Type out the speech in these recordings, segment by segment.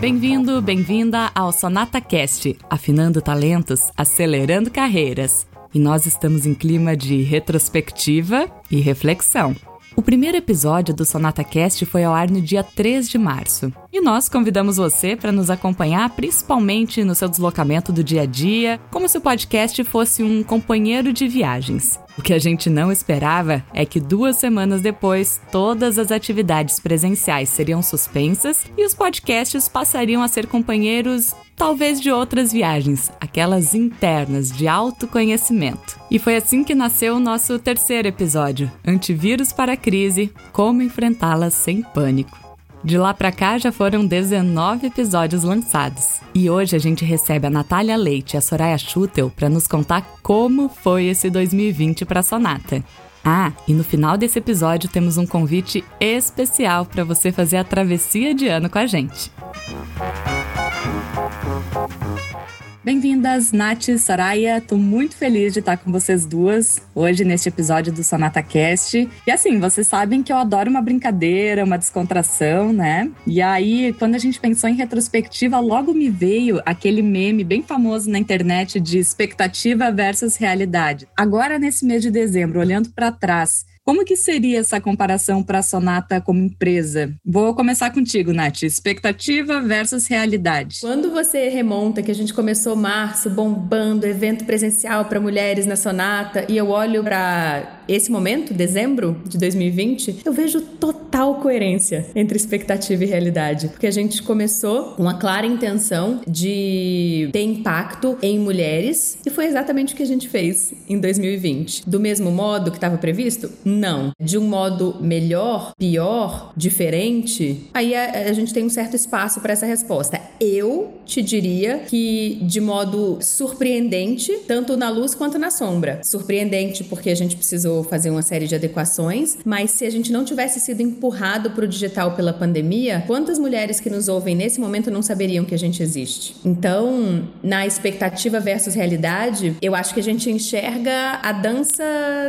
Bem-vindo, bem-vinda ao Sonata Cast, afinando talentos, acelerando carreiras. E nós estamos em clima de retrospectiva e reflexão. O primeiro episódio do Sonata Cast foi ao ar no dia 3 de março. E nós convidamos você para nos acompanhar principalmente no seu deslocamento do dia a dia, como se o podcast fosse um companheiro de viagens. O que a gente não esperava é que duas semanas depois, todas as atividades presenciais seriam suspensas e os podcasts passariam a ser companheiros, talvez de outras viagens, aquelas internas de autoconhecimento. E foi assim que nasceu o nosso terceiro episódio: Antivírus para a Crise Como Enfrentá-la sem Pânico. De lá para cá já foram 19 episódios lançados. E hoje a gente recebe a Natália Leite e a Soraya Schutel para nos contar como foi esse 2020 para Sonata. Ah, e no final desse episódio temos um convite especial para você fazer a travessia de ano com a gente. Bem-vindas, Nath e Soraya. Tô muito feliz de estar com vocês duas hoje neste episódio do Sonata Cast. E assim, vocês sabem que eu adoro uma brincadeira, uma descontração, né? E aí, quando a gente pensou em retrospectiva, logo me veio aquele meme bem famoso na internet de expectativa versus realidade. Agora, nesse mês de dezembro, olhando para trás, como que seria essa comparação para a Sonata como empresa? Vou começar contigo, Nath. Expectativa versus realidade. Quando você remonta que a gente começou março bombando evento presencial para mulheres na Sonata e eu olho para esse momento, dezembro de 2020, eu vejo total coerência entre expectativa e realidade, porque a gente começou com a clara intenção de ter impacto em mulheres e foi exatamente o que a gente fez em 2020. Do mesmo modo que estava previsto? Não. De um modo melhor, pior, diferente? Aí a, a gente tem um certo espaço para essa resposta. Eu te diria que de modo surpreendente, tanto na luz quanto na sombra. Surpreendente porque a gente precisou fazer uma série de adequações, mas se a gente não tivesse sido empurrado para o digital pela pandemia, quantas mulheres que nos ouvem nesse momento não saberiam que a gente existe? Então, na expectativa versus realidade, eu acho que a gente enxerga a dança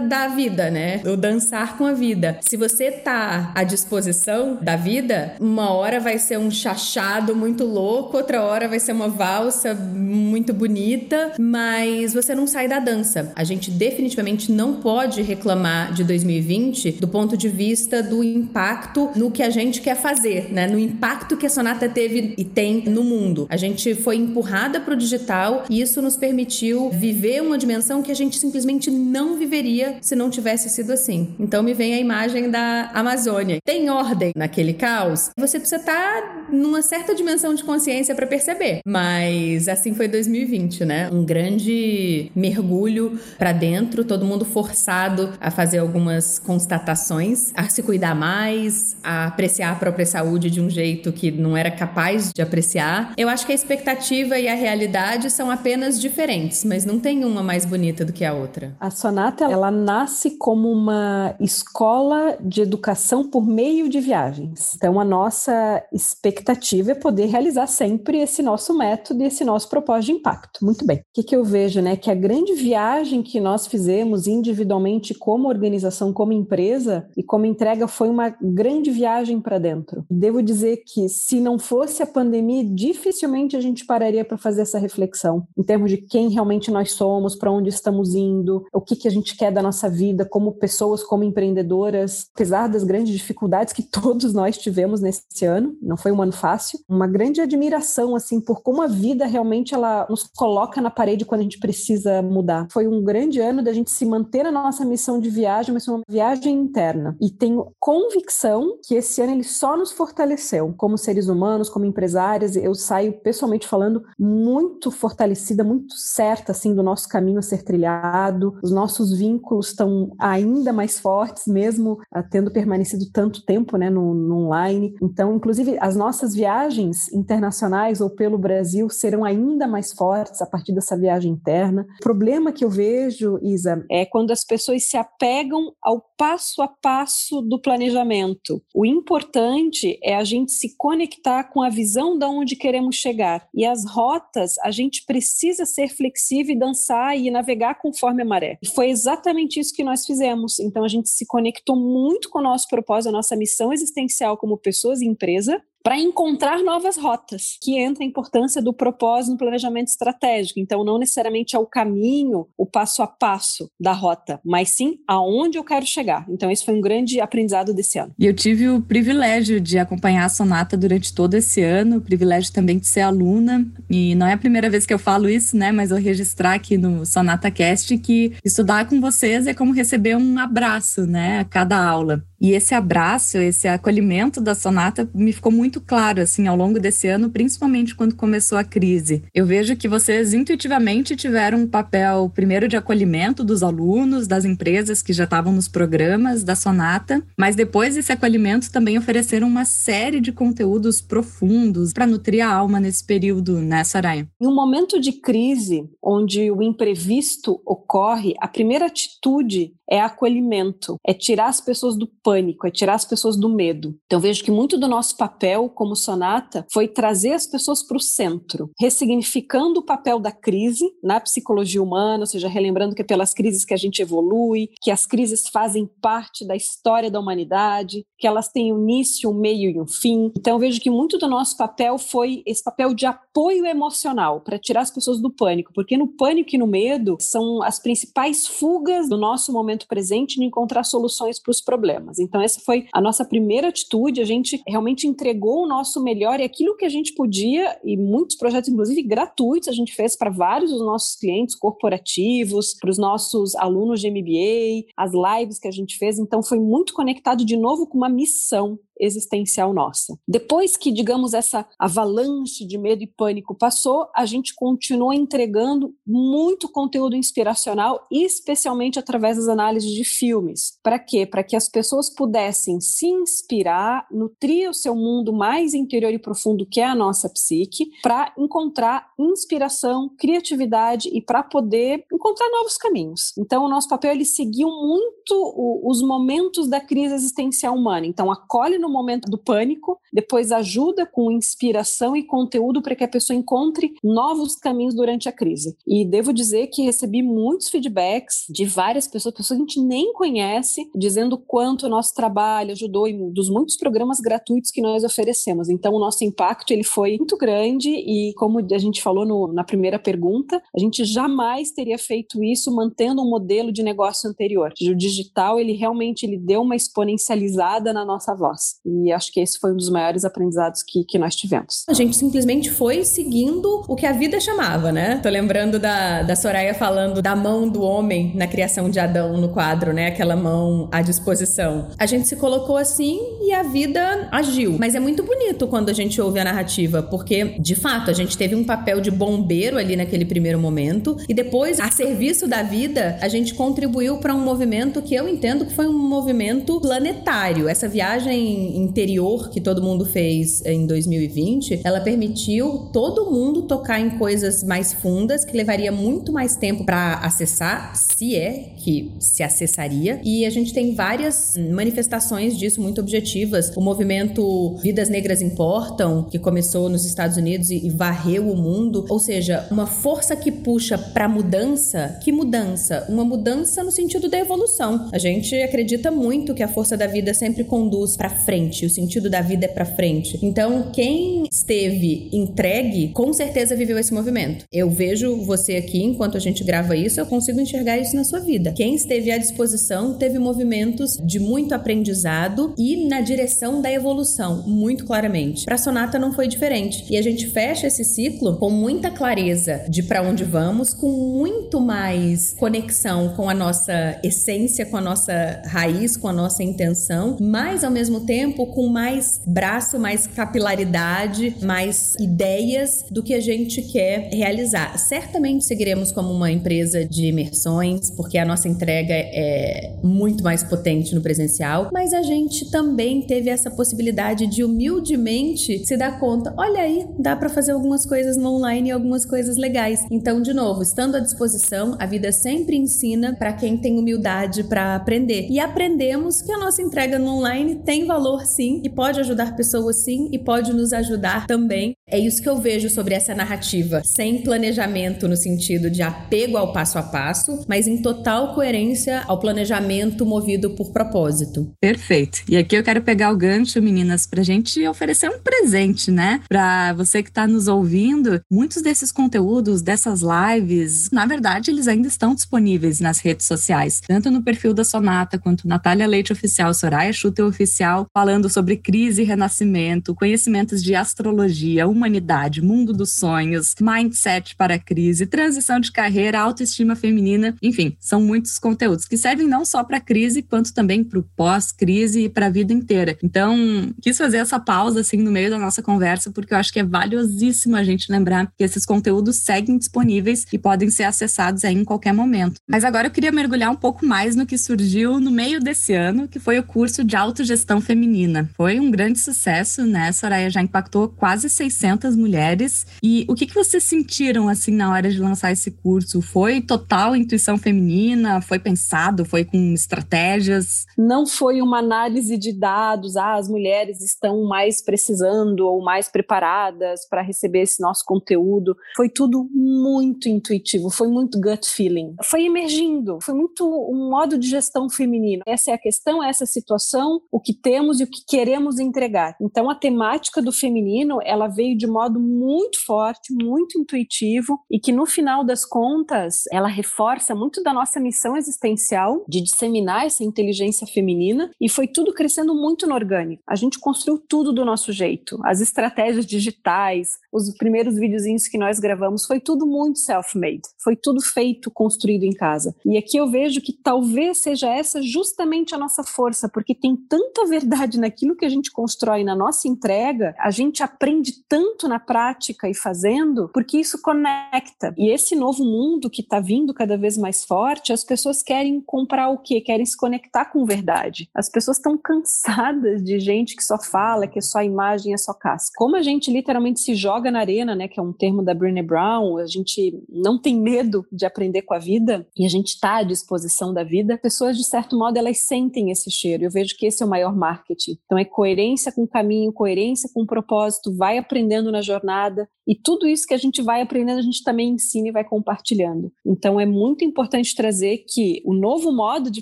da vida, né? O dançar com a vida. Se você tá à disposição da vida, uma hora vai ser um chachado muito louco, outra hora vai ser uma valsa muito bonita, mas você não sai da dança. A gente definitivamente não pode reclamar de 2020 do ponto de vista do impacto no que a gente quer fazer, né? No impacto que a Sonata teve e tem no mundo. A gente foi empurrada para o digital e isso nos permitiu viver uma dimensão que a gente simplesmente não viveria se não tivesse sido assim. Então me vem a imagem da Amazônia. Tem ordem naquele caos? Você precisa estar tá numa certa dimensão de consciência para perceber. Mas assim foi 2020, né? Um grande mergulho para dentro, todo mundo forçado a fazer algumas constatações, a se cuidar mais, a apreciar a própria saúde de um jeito que não era capaz de apreciar. Eu acho que a expectativa e a realidade são apenas diferentes, mas não tem uma mais bonita do que a outra. A Sonata, ela nasce como uma escola de educação por meio de viagens. Então, a nossa expectativa é poder realizar sempre esse nosso método e esse nosso propósito de impacto. Muito bem. O que, que eu vejo, né? Que a grande viagem que nós fizemos individualmente como organização, como empresa e como entrega foi uma grande viagem para dentro. Devo dizer que se não fosse a pandemia, dificilmente a gente pararia para fazer essa reflexão em termos de quem realmente nós somos, para onde estamos indo, o que, que a gente quer da nossa vida como pessoas, como empreendedoras, apesar das grandes dificuldades que todos nós tivemos nesse ano, não foi um ano fácil, uma grande admiração assim por como a vida realmente ela nos coloca na parede quando a gente precisa mudar. Foi um grande ano da gente se manter na nossa missão missão de viagem, mas uma viagem interna. E tenho convicção que esse ano ele só nos fortaleceu como seres humanos, como empresárias. Eu saio pessoalmente falando muito fortalecida, muito certa assim do nosso caminho a ser trilhado. Os nossos vínculos estão ainda mais fortes, mesmo uh, tendo permanecido tanto tempo, né, no, no online. Então, inclusive, as nossas viagens internacionais ou pelo Brasil serão ainda mais fortes a partir dessa viagem interna. O problema que eu vejo, Isa, é quando as pessoas se apegam ao passo a passo do planejamento. O importante é a gente se conectar com a visão de onde queremos chegar. E as rotas, a gente precisa ser flexível e dançar e navegar conforme a maré. E foi exatamente isso que nós fizemos. Então a gente se conectou muito com o nosso propósito, a nossa missão existencial como pessoas e empresa, para encontrar novas rotas, que entra a importância do propósito no planejamento estratégico. Então, não necessariamente é o caminho, o passo a passo da rota, mas sim aonde eu quero chegar. Então, esse foi um grande aprendizado desse ano. E eu tive o privilégio de acompanhar a Sonata durante todo esse ano, o privilégio também de ser aluna. E não é a primeira vez que eu falo isso, né? Mas eu registrar aqui no Sonata Cast que estudar com vocês é como receber um abraço, né? A cada aula. E esse abraço, esse acolhimento da Sonata me ficou muito claro assim ao longo desse ano, principalmente quando começou a crise. Eu vejo que vocês intuitivamente tiveram um papel primeiro de acolhimento dos alunos, das empresas que já estavam nos programas da Sonata, mas depois desse acolhimento também ofereceram uma série de conteúdos profundos para nutrir a alma nesse período, né, Saraya? Em um momento de crise, onde o imprevisto ocorre, a primeira atitude é acolhimento, é tirar as pessoas do pânico, é tirar as pessoas do medo. Então vejo que muito do nosso papel como sonata foi trazer as pessoas para o centro, ressignificando o papel da crise na psicologia humana, ou seja, relembrando que é pelas crises que a gente evolui, que as crises fazem parte da história da humanidade, que elas têm um início, um meio e um fim. Então vejo que muito do nosso papel foi esse papel de apoio emocional para tirar as pessoas do pânico, porque no pânico e no medo são as principais fugas do nosso momento presente de encontrar soluções para os problemas. Então, essa foi a nossa primeira atitude. A gente realmente entregou o nosso melhor e aquilo que a gente podia, e muitos projetos, inclusive gratuitos, a gente fez para vários dos nossos clientes corporativos, para os nossos alunos de MBA, as lives que a gente fez. Então, foi muito conectado de novo com uma missão existencial nossa. Depois que, digamos, essa avalanche de medo e pânico passou, a gente continuou entregando muito conteúdo inspiracional, especialmente através das análises de filmes. Para quê? Para que as pessoas pudessem se inspirar, nutrir o seu mundo mais interior e profundo, que é a nossa psique, para encontrar inspiração, criatividade e para poder encontrar novos caminhos. Então, o nosso papel ele seguiu muito o, os momentos da crise existencial humana. Então, acolhe no momento do pânico, depois ajuda com inspiração e conteúdo para que a pessoa encontre novos caminhos durante a crise. E devo dizer que recebi muitos feedbacks de várias pessoas, pessoas que a gente nem conhece, dizendo quanto o nosso trabalho ajudou e dos muitos programas gratuitos que nós oferecemos. Então, o nosso impacto ele foi muito grande e, como a gente falou no, na primeira pergunta, a gente jamais teria feito isso mantendo um modelo de negócio anterior. O digital, ele realmente ele deu uma exponencializada na nossa voz. E acho que esse foi um dos maiores aprendizados que, que nós tivemos. A gente simplesmente foi seguindo o que a vida chamava, né? Tô lembrando da, da Soraya falando da mão do homem na criação de Adão no quadro, né? Aquela mão à disposição. A gente se colocou assim e a vida agiu. Mas é muito bonito quando a gente ouve a narrativa, porque, de fato, a gente teve um papel de bombeiro ali naquele primeiro momento e depois, a serviço da vida, a gente contribuiu para um movimento que eu entendo que foi um movimento planetário. Essa viagem interior que todo mundo fez em 2020, ela permitiu todo mundo tocar em coisas mais fundas que levaria muito mais tempo para acessar, se é que se acessaria. E a gente tem várias manifestações disso muito objetivas. O movimento Vidas Negras Importam, que começou nos Estados Unidos e, varreu o mundo, ou seja, uma força que puxa para mudança. Que mudança? Uma mudança no sentido da evolução. A gente acredita muito que a força da vida sempre conduz para frente o sentido da vida é para frente. Então, quem esteve entregue, com certeza viveu esse movimento. Eu vejo você aqui, enquanto a gente grava isso, eu consigo enxergar isso na sua vida. Quem esteve à disposição teve movimentos de muito aprendizado e na direção da evolução, muito claramente. Para Sonata não foi diferente. E a gente fecha esse ciclo com muita clareza de para onde vamos, com muito mais conexão com a nossa essência, com a nossa raiz, com a nossa intenção, mas ao mesmo tempo com mais braço, mais capilaridade, mais ideias do que a gente quer realizar. Certamente seguiremos como uma empresa de imersões, porque a nossa entrega é muito mais potente no presencial, mas a gente também teve essa possibilidade de humildemente se dar conta, olha aí, dá para fazer algumas coisas no online e algumas coisas legais. Então, de novo, estando à disposição, a vida sempre ensina para quem tem humildade para aprender. E aprendemos que a nossa entrega no online tem valor sim e pode ajudar pessoas sim e pode nos ajudar também. É isso que eu vejo sobre essa narrativa, sem planejamento no sentido de apego ao passo a passo, mas em total coerência ao planejamento movido por propósito. Perfeito. E aqui eu quero pegar o gancho, meninas, para gente oferecer um presente, né? Para você que está nos ouvindo, muitos desses conteúdos, dessas lives, na verdade, eles ainda estão disponíveis nas redes sociais, tanto no perfil da Sonata quanto Natália Leite Oficial, Soraya Schutter Oficial, falando sobre crise e renascimento, conhecimentos de astrologia, humanidade, mundo dos sonhos, mindset para crise, transição de carreira, autoestima feminina, enfim, são muitos conteúdos que servem não só para crise, quanto também para o pós-crise e para a vida inteira. Então, quis fazer essa pausa assim no meio da nossa conversa, porque eu acho que é valiosíssimo a gente lembrar que esses conteúdos seguem disponíveis e podem ser acessados aí em qualquer momento. Mas agora eu queria mergulhar um pouco mais no que surgiu no meio desse ano, que foi o curso de autogestão feminina. Foi um grande sucesso, né? Soraya já impactou quase 600 600 mulheres. E o que, que vocês sentiram assim na hora de lançar esse curso? Foi total intuição feminina? Foi pensado? Foi com estratégias? Não foi uma análise de dados, ah, as mulheres estão mais precisando ou mais preparadas para receber esse nosso conteúdo. Foi tudo muito intuitivo, foi muito gut feeling. Foi emergindo, foi muito um modo de gestão feminino. Essa é a questão, essa é situação, o que temos e o que queremos entregar. Então a temática do feminino, ela veio de modo muito forte, muito intuitivo e que no final das contas ela reforça muito da nossa missão existencial de disseminar essa inteligência feminina e foi tudo crescendo muito no orgânico. A gente construiu tudo do nosso jeito, as estratégias digitais, os primeiros videozinhos que nós gravamos, foi tudo muito self-made, foi tudo feito, construído em casa. E aqui eu vejo que talvez seja essa justamente a nossa força, porque tem tanta verdade naquilo que a gente constrói na nossa entrega, a gente aprende tanto tanto na prática e fazendo, porque isso conecta. E esse novo mundo que está vindo cada vez mais forte, as pessoas querem comprar o quê? Querem se conectar com verdade. As pessoas estão cansadas de gente que só fala, que é só imagem, é só casca. Como a gente literalmente se joga na arena, né, que é um termo da Brené Brown, a gente não tem medo de aprender com a vida e a gente está à disposição da vida, pessoas de certo modo elas sentem esse cheiro. Eu vejo que esse é o maior marketing. Então é coerência com o caminho, coerência com o propósito, vai aprendendo na jornada e tudo isso que a gente vai aprendendo a gente também ensina e vai compartilhando. Então é muito importante trazer que o novo modo de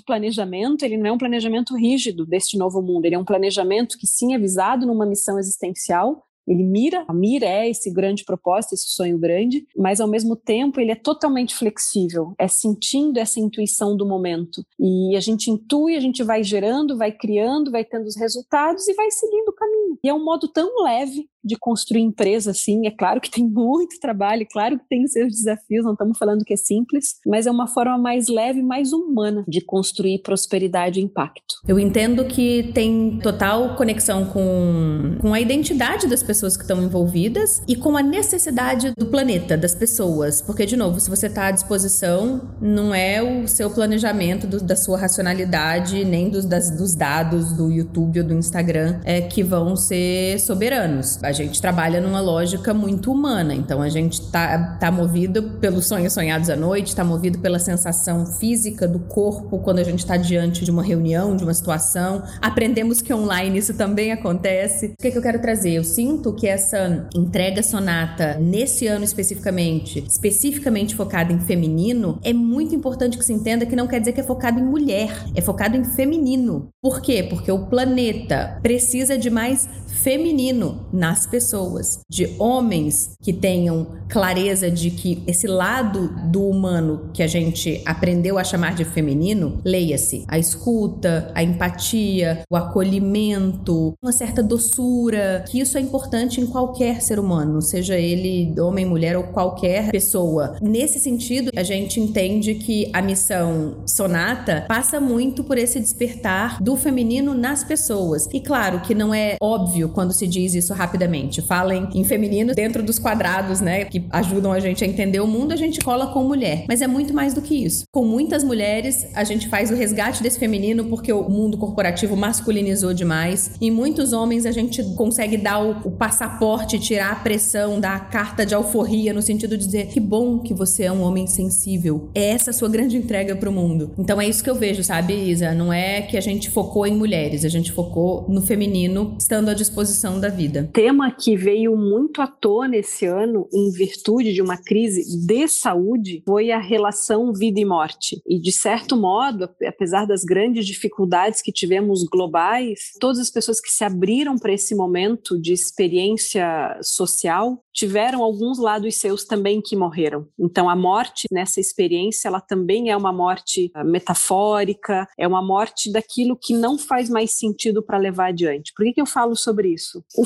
planejamento, ele não é um planejamento rígido deste novo mundo, ele é um planejamento que sim é visado numa missão existencial, ele mira, a mira é esse grande propósito, esse sonho grande, mas ao mesmo tempo ele é totalmente flexível, é sentindo essa intuição do momento. E a gente intui, a gente vai gerando, vai criando, vai tendo os resultados e vai seguindo o caminho. E é um modo tão leve de construir empresa, assim. É claro que tem muito trabalho, é claro que tem seus desafios, não estamos falando que é simples, mas é uma forma mais leve, mais humana de construir prosperidade e impacto. Eu entendo que tem total conexão com, com a identidade das pessoas que estão envolvidas e com a necessidade do planeta, das pessoas. Porque, de novo, se você está à disposição, não é o seu planejamento do, da sua racionalidade, nem dos, das, dos dados do YouTube ou do Instagram é, que vão ser soberanos. A gente trabalha numa lógica muito humana, então a gente tá, tá movido pelos sonhos sonhados à noite, tá movido pela sensação física do corpo quando a gente está diante de uma reunião, de uma situação. Aprendemos que online isso também acontece. O que, é que eu quero trazer? Eu sinto que essa entrega sonata, nesse ano especificamente, especificamente focada em feminino, é muito importante que se entenda que não quer dizer que é focado em mulher, é focado em feminino. Por quê? Porque o planeta precisa de mais feminino nas pessoas, de homens que tenham clareza de que esse lado do humano que a gente aprendeu a chamar de feminino, leia-se a escuta, a empatia, o acolhimento, uma certa doçura, que isso é importante em qualquer ser humano, seja ele homem, mulher ou qualquer pessoa. Nesse sentido, a gente entende que a missão Sonata passa muito por esse despertar do feminino nas pessoas. E claro que não é óbvio quando se diz isso rapidamente. Falem em feminino dentro dos quadrados, né, que ajudam a gente a entender o mundo, a gente cola com mulher. Mas é muito mais do que isso. Com muitas mulheres, a gente faz o resgate desse feminino porque o mundo corporativo masculinizou demais. E muitos homens a gente consegue dar o, o passaporte, tirar a pressão, dar a carta de alforria no sentido de dizer que bom que você é um homem sensível. É essa a sua grande entrega para o mundo. Então é isso que eu vejo, sabe, Isa? Não é que a gente focou em mulheres, a gente focou no feminino estando à disposição da vida. Tema que veio muito à tona esse ano em virtude de uma crise de saúde foi a relação vida e morte. E de certo modo, apesar das grandes dificuldades que tivemos globais, todas as pessoas que se abriram para esse momento de experiência social tiveram alguns lados seus também que morreram. Então a morte nessa experiência, ela também é uma morte ah, metafórica, é uma morte daquilo que não faz mais sentido para levar adiante. Por que, que eu falo sobre isso? O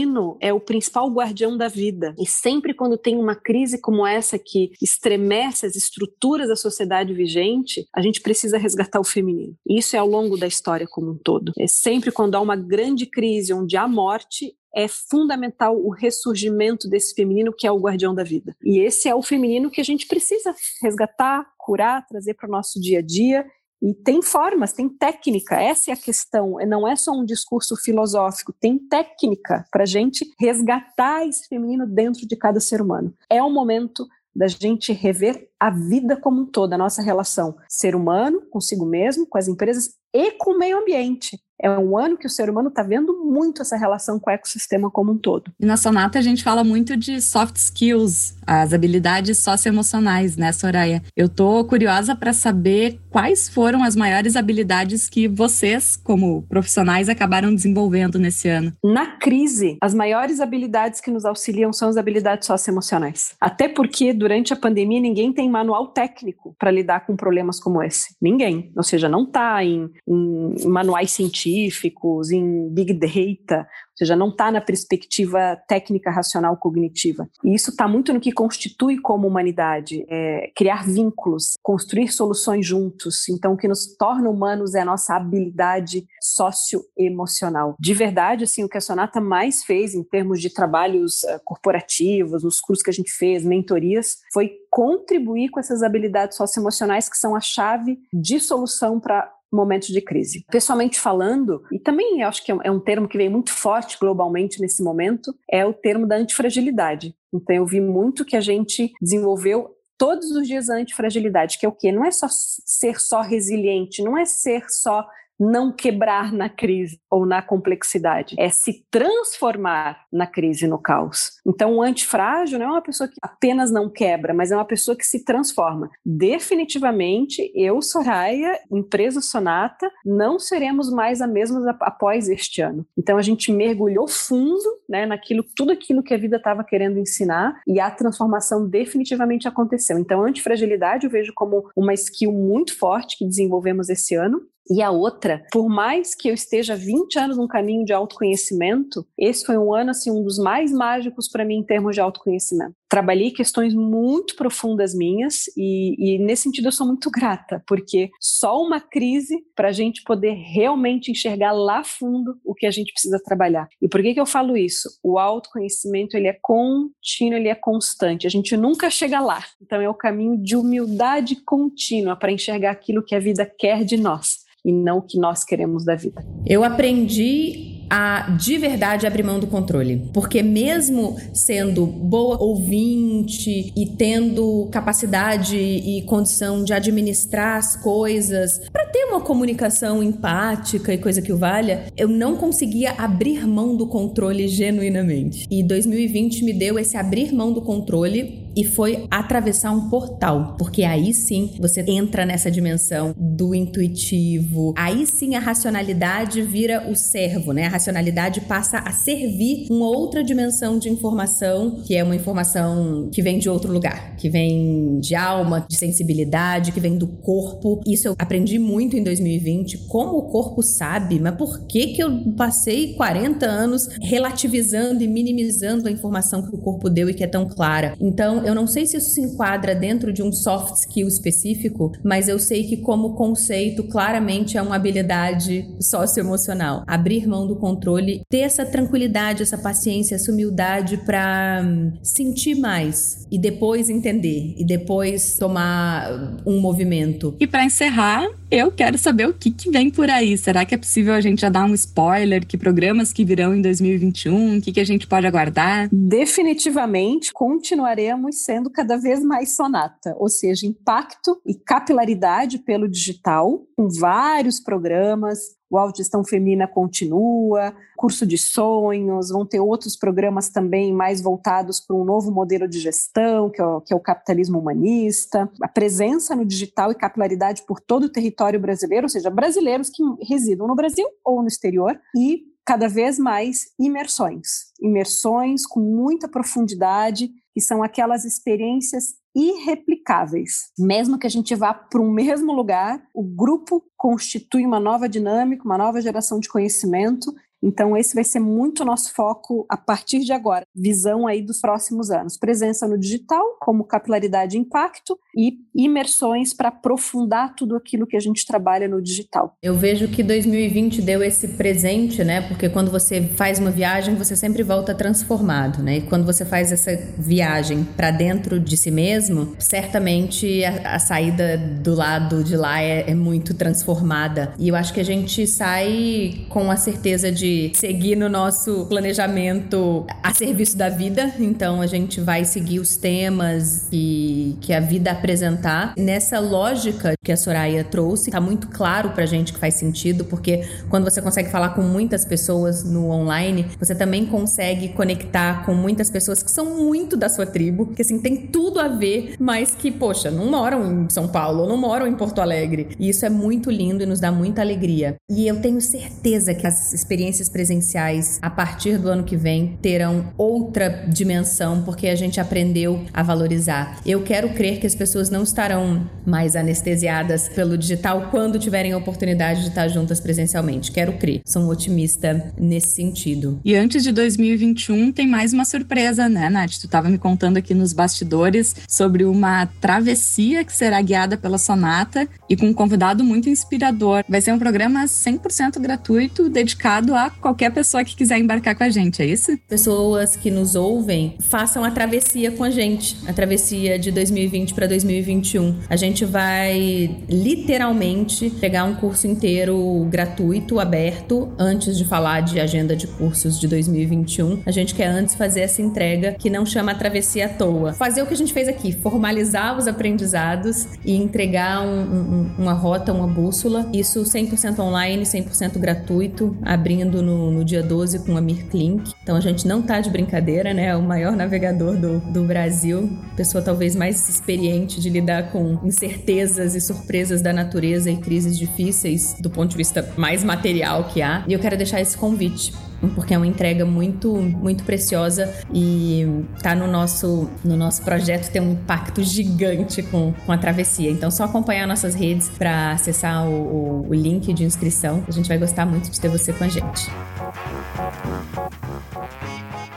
feminino é o principal guardião da vida e sempre quando tem uma crise como essa que estremece as estruturas da sociedade vigente, a gente precisa resgatar o feminino. Isso é ao longo da história como um todo. É sempre quando há uma grande crise onde há morte, é fundamental o ressurgimento desse feminino que é o guardião da vida. E esse é o feminino que a gente precisa resgatar, curar, trazer para o nosso dia a dia. E tem formas, tem técnica, essa é a questão. Não é só um discurso filosófico, tem técnica para a gente resgatar esse feminino dentro de cada ser humano. É o momento da gente rever a vida como um todo, a nossa relação ser humano consigo mesmo, com as empresas e com o meio ambiente. É um ano que o ser humano está vendo muito essa relação com o ecossistema como um todo. E na Sonata a gente fala muito de soft skills, as habilidades socioemocionais, né, Soraya? Eu tô curiosa para saber quais foram as maiores habilidades que vocês, como profissionais, acabaram desenvolvendo nesse ano. Na crise, as maiores habilidades que nos auxiliam são as habilidades socioemocionais. Até porque durante a pandemia ninguém tem manual técnico para lidar com problemas como esse. Ninguém. Ou seja, não está em, em manuais científicos, em big data, seja, não está na perspectiva técnica, racional, cognitiva. E isso está muito no que constitui como humanidade, é, criar vínculos, construir soluções juntos. Então, o que nos torna humanos é a nossa habilidade socioemocional. De verdade, assim, o que a Sonata mais fez em termos de trabalhos uh, corporativos, nos cursos que a gente fez, mentorias, foi contribuir com essas habilidades socioemocionais que são a chave de solução para momentos de crise. Pessoalmente falando, e também acho que é um termo que vem muito forte globalmente nesse momento, é o termo da antifragilidade. Então eu vi muito que a gente desenvolveu todos os dias a antifragilidade, que é o quê? Não é só ser só resiliente, não é ser só não quebrar na crise ou na complexidade, é se transformar na crise, no caos. Então, o antifrágil não é uma pessoa que apenas não quebra, mas é uma pessoa que se transforma. Definitivamente, eu, Soraya, empresa Sonata, não seremos mais a mesma após este ano. Então, a gente mergulhou fundo né, naquilo, tudo aquilo que a vida estava querendo ensinar e a transformação definitivamente aconteceu. Então, antifragilidade eu vejo como uma skill muito forte que desenvolvemos esse ano e a outra, por mais que eu esteja 20 anos num caminho de autoconhecimento, esse foi um ano assim um dos mais mágicos para mim em termos de autoconhecimento. Trabalhei questões muito profundas minhas e, e nesse sentido eu sou muito grata, porque só uma crise para a gente poder realmente enxergar lá fundo o que a gente precisa trabalhar. E por que que eu falo isso? O autoconhecimento ele é contínuo, ele é constante. A gente nunca chega lá. Então é o caminho de humildade contínua para enxergar aquilo que a vida quer de nós e não o que nós queremos da vida. Eu aprendi a de verdade abrir mão do controle. Porque mesmo sendo boa ouvinte e tendo capacidade e condição de administrar as coisas, para ter uma comunicação empática e coisa que o valha, eu não conseguia abrir mão do controle genuinamente. E 2020 me deu esse abrir mão do controle e foi atravessar um portal, porque aí sim você entra nessa dimensão do intuitivo, aí sim a racionalidade vira o servo, né? A racionalidade passa a servir uma outra dimensão de informação, que é uma informação que vem de outro lugar, que vem de alma, de sensibilidade, que vem do corpo. Isso eu aprendi muito em 2020, como o corpo sabe, mas por que que eu passei 40 anos relativizando e minimizando a informação que o corpo deu e que é tão clara? Então, eu não sei se isso se enquadra dentro de um soft skill específico, mas eu sei que como conceito, claramente é uma habilidade socioemocional. Abrir mão do controle, ter essa tranquilidade, essa paciência, essa humildade para hum, sentir mais e depois entender e depois tomar um movimento. E para encerrar, eu quero saber o que, que vem por aí. Será que é possível a gente já dar um spoiler? Que programas que virão em 2021? O que, que a gente pode aguardar? Definitivamente continuaremos sendo cada vez mais sonata, ou seja, impacto e capilaridade pelo digital, com vários programas, o Autogestão Feminina continua, curso de sonhos, vão ter outros programas também mais voltados para um novo modelo de gestão, que é, o, que é o capitalismo humanista, a presença no digital e capilaridade por todo o território brasileiro, ou seja, brasileiros que residam no Brasil ou no exterior, e cada vez mais imersões. Imersões com muita profundidade, que são aquelas experiências irreplicáveis. Mesmo que a gente vá para um mesmo lugar, o grupo constitui uma nova dinâmica, uma nova geração de conhecimento então, esse vai ser muito nosso foco a partir de agora. Visão aí dos próximos anos. Presença no digital, como capilaridade e impacto, e imersões para aprofundar tudo aquilo que a gente trabalha no digital. Eu vejo que 2020 deu esse presente, né? Porque quando você faz uma viagem, você sempre volta transformado, né? E quando você faz essa viagem para dentro de si mesmo, certamente a, a, saída do lado de lá é, é muito transformada. E eu acho que a gente sai com a certeza de seguir no nosso planejamento a serviço da vida. Então a gente vai seguir os temas que, que a vida apresentar. Nessa lógica que a Soraya trouxe, tá muito claro pra gente que faz sentido, porque quando você consegue falar com muitas pessoas no online, você também consegue conectar com muitas pessoas que são muito da sua tribo, que assim, tem tudo a ver, mas que, poxa, não moram em São Paulo, não moram em Porto Alegre. E isso é muito lindo e nos dá muita alegria. E eu tenho certeza que as experiências experiências presenciais a partir do ano que vem terão outra dimensão porque a gente aprendeu a valorizar. Eu quero crer que as pessoas não estarão mais anestesiadas pelo digital quando tiverem a oportunidade de estar juntas presencialmente. Quero crer. Sou um otimista nesse sentido. E antes de 2021 tem mais uma surpresa, né, Nath? Tu estava me contando aqui nos bastidores sobre uma travessia que será guiada pela Sonata e com um convidado muito inspirador. Vai ser um programa 100% gratuito dedicado a qualquer pessoa que quiser embarcar com a gente, é isso? Pessoas que nos ouvem, façam a travessia com a gente, a travessia de 2020 para 2021. A gente vai literalmente pegar um curso inteiro gratuito, aberto, antes de falar de agenda de cursos de 2021. A gente quer antes fazer essa entrega que não chama travessia à toa. Fazer o que a gente fez aqui, formalizar os aprendizados e entregar um, um, uma rota, uma bússola. Isso 100% online, 100% gratuito, abrindo no, no dia 12 com a Mirklink. Então a gente não tá de brincadeira, né? É o maior navegador do, do Brasil, pessoa talvez mais experiente de lidar com incertezas e surpresas da natureza e crises difíceis do ponto de vista mais material que há. E eu quero deixar esse convite porque é uma entrega muito muito preciosa e tá no nosso no nosso projeto tem um impacto gigante com, com a travessia. Então só acompanhar nossas redes para acessar o, o, o link de inscrição. A gente vai gostar muito de ter você com a gente.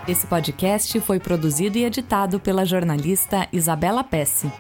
Esse podcast foi produzido e editado pela jornalista Isabela Pesce.